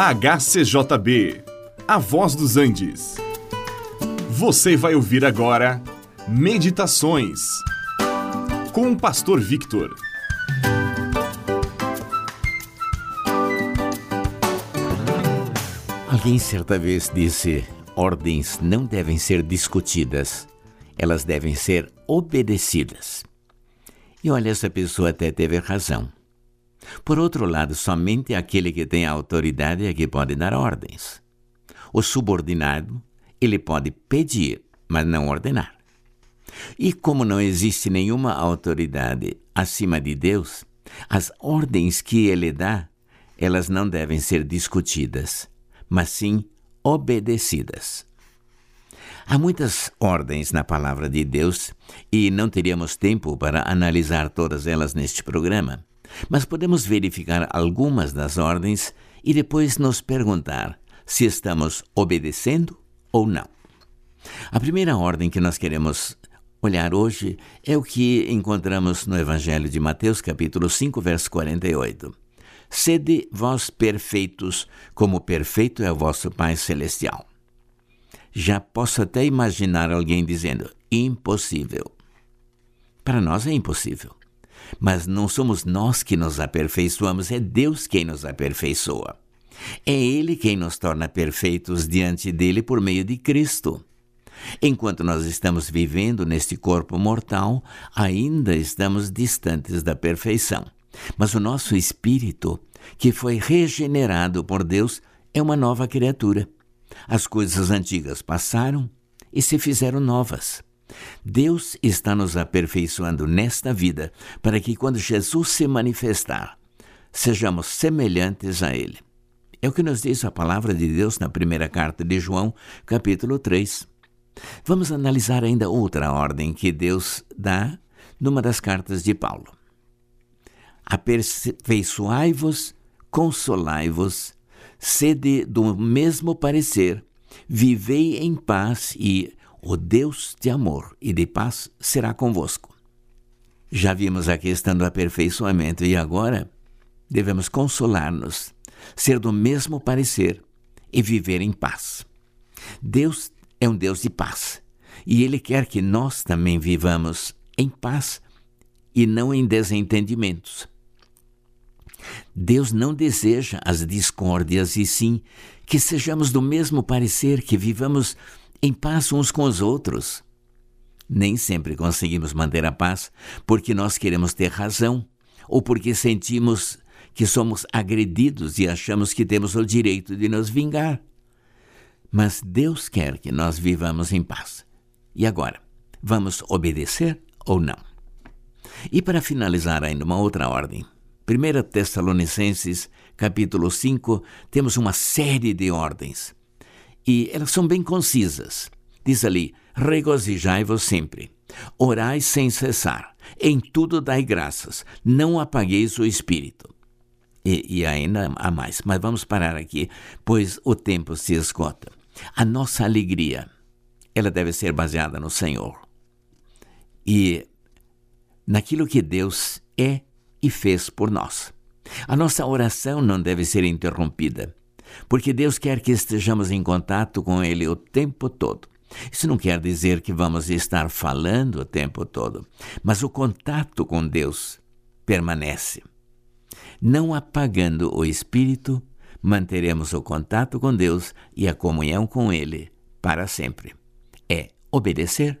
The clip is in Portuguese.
HCJB, A Voz dos Andes. Você vai ouvir agora Meditações com o Pastor Victor. Alguém certa vez disse: ordens não devem ser discutidas, elas devem ser obedecidas. E olha, essa pessoa até teve razão. Por outro lado, somente aquele que tem autoridade é que pode dar ordens. O subordinado, ele pode pedir, mas não ordenar. E como não existe nenhuma autoridade acima de Deus, as ordens que ele dá, elas não devem ser discutidas, mas sim obedecidas. Há muitas ordens na palavra de Deus e não teríamos tempo para analisar todas elas neste programa. Mas podemos verificar algumas das ordens e depois nos perguntar se estamos obedecendo ou não. A primeira ordem que nós queremos olhar hoje é o que encontramos no Evangelho de Mateus, capítulo 5, verso 48. Sede vós perfeitos, como perfeito é o vosso Pai Celestial. Já posso até imaginar alguém dizendo: impossível. Para nós é impossível. Mas não somos nós que nos aperfeiçoamos, é Deus quem nos aperfeiçoa. É Ele quem nos torna perfeitos diante dele por meio de Cristo. Enquanto nós estamos vivendo neste corpo mortal, ainda estamos distantes da perfeição. Mas o nosso espírito, que foi regenerado por Deus, é uma nova criatura. As coisas antigas passaram e se fizeram novas. Deus está nos aperfeiçoando nesta vida para que, quando Jesus se manifestar, sejamos semelhantes a Ele. É o que nos diz a palavra de Deus na primeira carta de João, capítulo 3. Vamos analisar ainda outra ordem que Deus dá numa das cartas de Paulo. Aperfeiçoai-vos, consolai-vos, sede do mesmo parecer, vivei em paz e o Deus de amor e de paz será convosco. Já vimos a questão do aperfeiçoamento e agora devemos consolar-nos, ser do mesmo parecer e viver em paz. Deus é um Deus de paz e Ele quer que nós também vivamos em paz e não em desentendimentos. Deus não deseja as discórdias e sim que sejamos do mesmo parecer, que vivamos em paz uns com os outros. Nem sempre conseguimos manter a paz porque nós queremos ter razão ou porque sentimos que somos agredidos e achamos que temos o direito de nos vingar. Mas Deus quer que nós vivamos em paz. E agora, vamos obedecer ou não? E para finalizar ainda uma outra ordem. 1 Tessalonicenses, capítulo 5, temos uma série de ordens e elas são bem concisas. Diz ali: regozijai-vos sempre, orai sem cessar, em tudo dai graças, não apagueis o espírito. E, e ainda há mais, mas vamos parar aqui, pois o tempo se esgota. A nossa alegria, ela deve ser baseada no Senhor e naquilo que Deus é e fez por nós. A nossa oração não deve ser interrompida porque Deus quer que estejamos em contato com Ele o tempo todo. Isso não quer dizer que vamos estar falando o tempo todo, mas o contato com Deus permanece. Não apagando o espírito, manteremos o contato com Deus e a comunhão com Ele para sempre. É obedecer